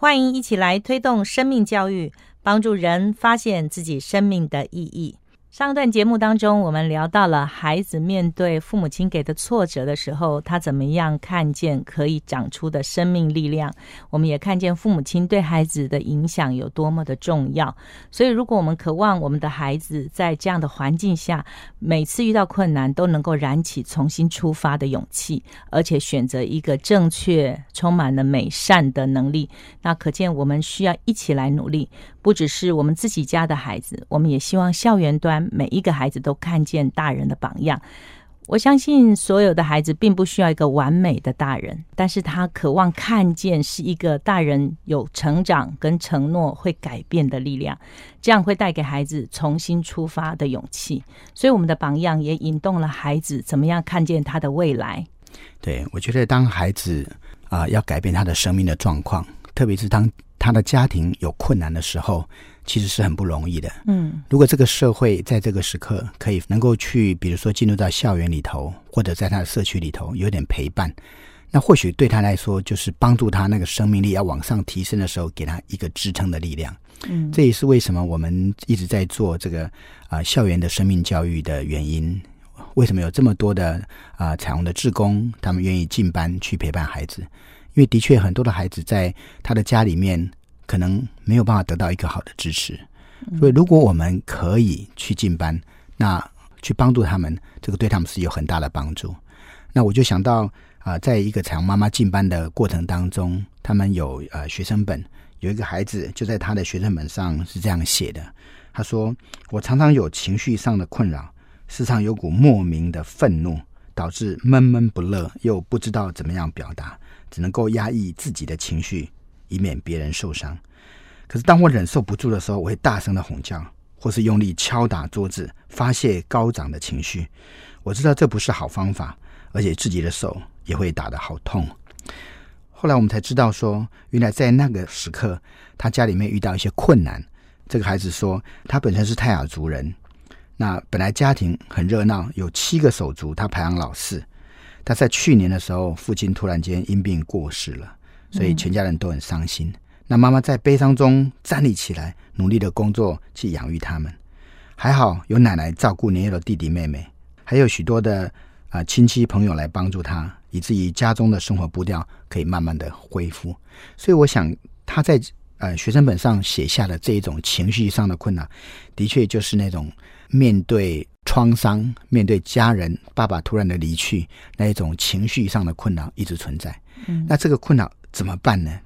欢迎一起来推动生命教育，帮助人发现自己生命的意义。上段节目当中，我们聊到了孩子面对父母亲给的挫折的时候，他怎么样看见可以长出的生命力量。我们也看见父母亲对孩子的影响有多么的重要。所以，如果我们渴望我们的孩子在这样的环境下，每次遇到困难都能够燃起重新出发的勇气，而且选择一个正确、充满了美善的能力，那可见我们需要一起来努力。不只是我们自己家的孩子，我们也希望校园端每一个孩子都看见大人的榜样。我相信所有的孩子并不需要一个完美的大人，但是他渴望看见是一个大人有成长跟承诺会改变的力量，这样会带给孩子重新出发的勇气。所以我们的榜样也引动了孩子怎么样看见他的未来。对我觉得，当孩子啊要改变他的生命的状况，特别是当。他的家庭有困难的时候，其实是很不容易的。嗯，如果这个社会在这个时刻可以能够去，比如说进入到校园里头，或者在他的社区里头有点陪伴，那或许对他来说就是帮助他那个生命力要往上提升的时候，给他一个支撑的力量。嗯，这也是为什么我们一直在做这个啊校园的生命教育的原因。为什么有这么多的啊彩虹的志工，他们愿意进班去陪伴孩子？因为的确，很多的孩子在他的家里面可能没有办法得到一个好的支持，所以如果我们可以去进班，那去帮助他们，这个对他们是有很大的帮助。那我就想到啊，在一个彩虹妈妈进班的过程当中，他们有呃学生本，有一个孩子就在他的学生本上是这样写的：他说，我常常有情绪上的困扰，时常有股莫名的愤怒，导致闷闷不乐，又不知道怎么样表达。只能够压抑自己的情绪，以免别人受伤。可是当我忍受不住的时候，我会大声的吼叫，或是用力敲打桌子，发泄高涨的情绪。我知道这不是好方法，而且自己的手也会打得好痛。后来我们才知道，说原来在那个时刻，他家里面遇到一些困难。这个孩子说，他本身是泰雅族人，那本来家庭很热闹，有七个手足，他排行老四。他在去年的时候，父亲突然间因病过世了，所以全家人都很伤心。那妈妈在悲伤中站立起来，努力的工作去养育他们。还好有奶奶照顾年幼的弟弟妹妹，还有许多的啊亲戚朋友来帮助他，以至于家中的生活步调可以慢慢的恢复。所以我想他在呃学生本上写下的这一种情绪上的困难，的确就是那种面对。创伤，面对家人、爸爸突然的离去，那一种情绪上的困扰一直存在。嗯，那这个困扰怎么办呢？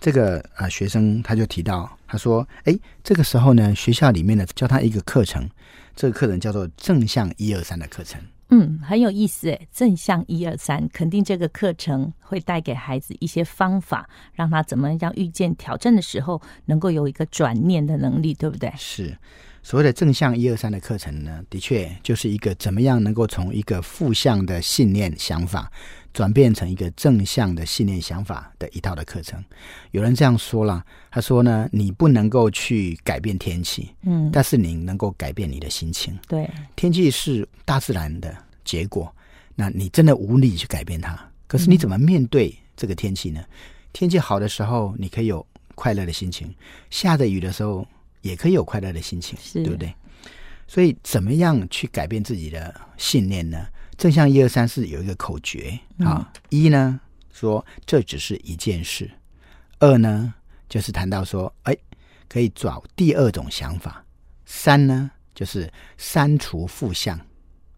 这个啊，学生他就提到，他说：“哎，这个时候呢，学校里面呢教他一个课程，这个课程叫做正向一二三的课程。嗯，很有意思诶，正向一二三，肯定这个课程会带给孩子一些方法，让他怎么样遇见挑战的时候，能够有一个转念的能力，对不对？是。”所谓的正向一二三的课程呢，的确就是一个怎么样能够从一个负向的信念想法转变成一个正向的信念想法的一套的课程。有人这样说了，他说呢，你不能够去改变天气，嗯，但是你能够改变你的心情。对，天气是大自然的结果，那你真的无力去改变它。可是你怎么面对这个天气呢？天气好的时候，你可以有快乐的心情；下着雨的时候。也可以有快乐的心情，对不对？所以，怎么样去改变自己的信念呢？正向一二三四有一个口诀啊。一呢，说这只是一件事；二呢，就是谈到说，哎，可以找第二种想法；三呢，就是删除负向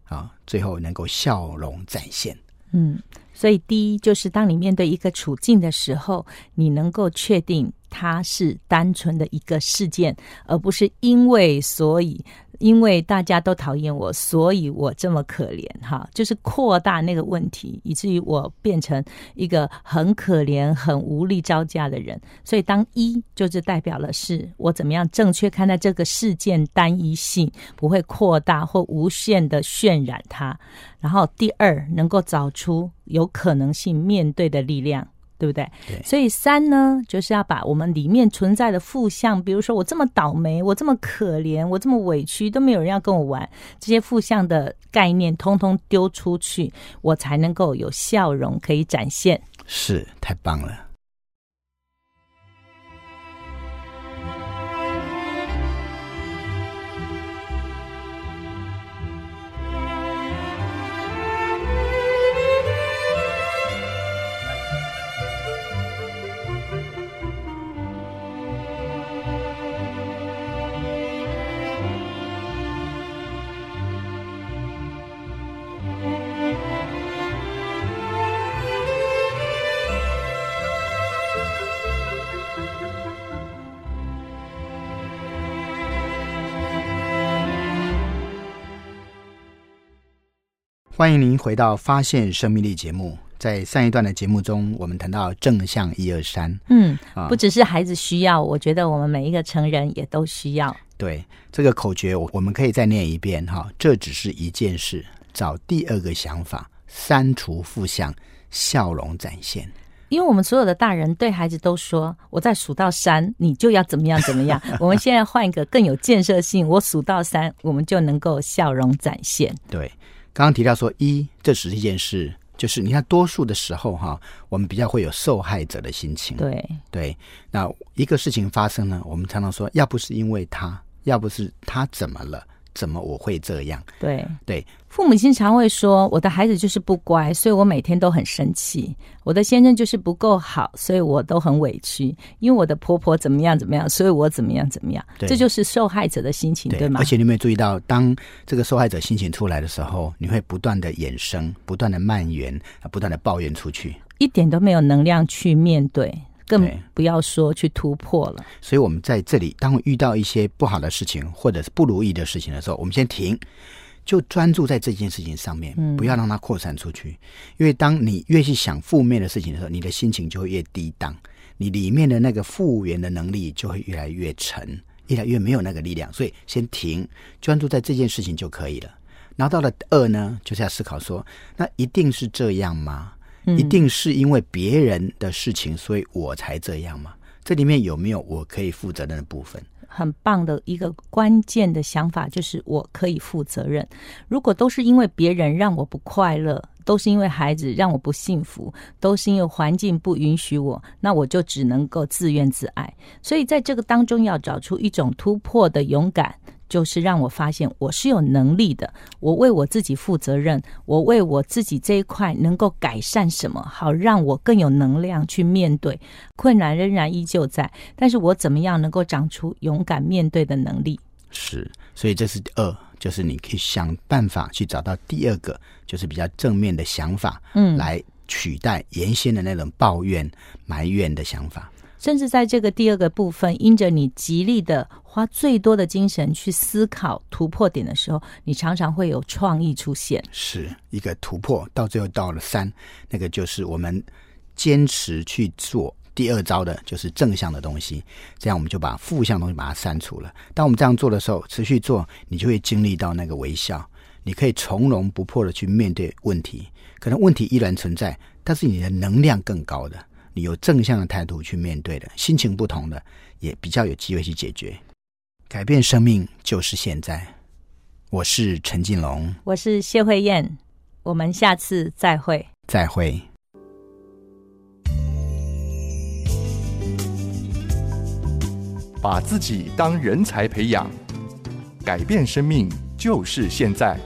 啊，最后能够笑容展现。嗯，所以第一就是当你面对一个处境的时候，你能够确定。它是单纯的一个事件，而不是因为所以。因为大家都讨厌我，所以我这么可怜哈，就是扩大那个问题，以至于我变成一个很可怜、很无力招架的人。所以，当一就是代表了是我怎么样正确看待这个事件单一性，不会扩大或无限的渲染它。然后，第二能够找出有可能性面对的力量。对不对？对，所以三呢，就是要把我们里面存在的负向，比如说我这么倒霉，我这么可怜，我这么委屈，都没有人要跟我玩，这些负向的概念，通通丢出去，我才能够有笑容可以展现。是，太棒了。欢迎您回到《发现生命力》节目。在上一段的节目中，我们谈到正向一二三。嗯，不只是孩子需要，我觉得我们每一个成人也都需要。对这个口诀，我我们可以再念一遍哈。这只是一件事，找第二个想法，删除负向，笑容展现。因为我们所有的大人对孩子都说：“我在数到三，你就要怎么样怎么样。”我们现在换一个更有建设性，我数到三，我们就能够笑容展现。对。刚刚提到说，一，这只是一件事，就是你看，多数的时候哈，我们比较会有受害者的心情。对对，那一个事情发生呢，我们常常说，要不是因为他，要不是他怎么了。怎么我会这样？对对，父母经常会说，我的孩子就是不乖，所以我每天都很生气；我的先生就是不够好，所以我都很委屈。因为我的婆婆怎么样怎么样，所以我怎么样怎么样。这就是受害者的心情，对吗？而且你有没有注意到，当这个受害者心情出来的时候，你会不断的衍生、不断的蔓延、不断的抱怨出去，一点都没有能量去面对。更不要说去突破了。所以，我们在这里，当遇到一些不好的事情或者是不如意的事情的时候，我们先停，就专注在这件事情上面，不要让它扩散出去。因为当你越去想负面的事情的时候，你的心情就会越低档，你里面的那个复原的能力就会越来越沉，越来越没有那个力量。所以，先停，专注在这件事情就可以了。然后到了二呢，就是要思考说，那一定是这样吗？一定是因为别人的事情，所以我才这样吗？这里面有没有我可以负责任的部分？很棒的一个关键的想法就是我可以负责任。如果都是因为别人让我不快乐，都是因为孩子让我不幸福，都是因为环境不允许我，那我就只能够自怨自艾。所以在这个当中，要找出一种突破的勇敢。就是让我发现我是有能力的，我为我自己负责任，我为我自己这一块能够改善什么，好让我更有能量去面对困难，仍然依旧在，但是我怎么样能够长出勇敢面对的能力？是，所以这是二，就是你可以想办法去找到第二个，就是比较正面的想法，嗯，来取代原先的那种抱怨、埋怨的想法。甚至在这个第二个部分，因着你极力的花最多的精神去思考突破点的时候，你常常会有创意出现，是一个突破。到最后到了三，那个就是我们坚持去做第二招的，就是正向的东西。这样我们就把负向东西把它删除了。当我们这样做的时候，持续做，你就会经历到那个微笑，你可以从容不迫的去面对问题。可能问题依然存在，但是你的能量更高的。你有正向的态度去面对的，心情不同的，也比较有机会去解决。改变生命就是现在。我是陈进龙，我是谢慧燕，我们下次再会。再会。把自己当人才培养，改变生命就是现在。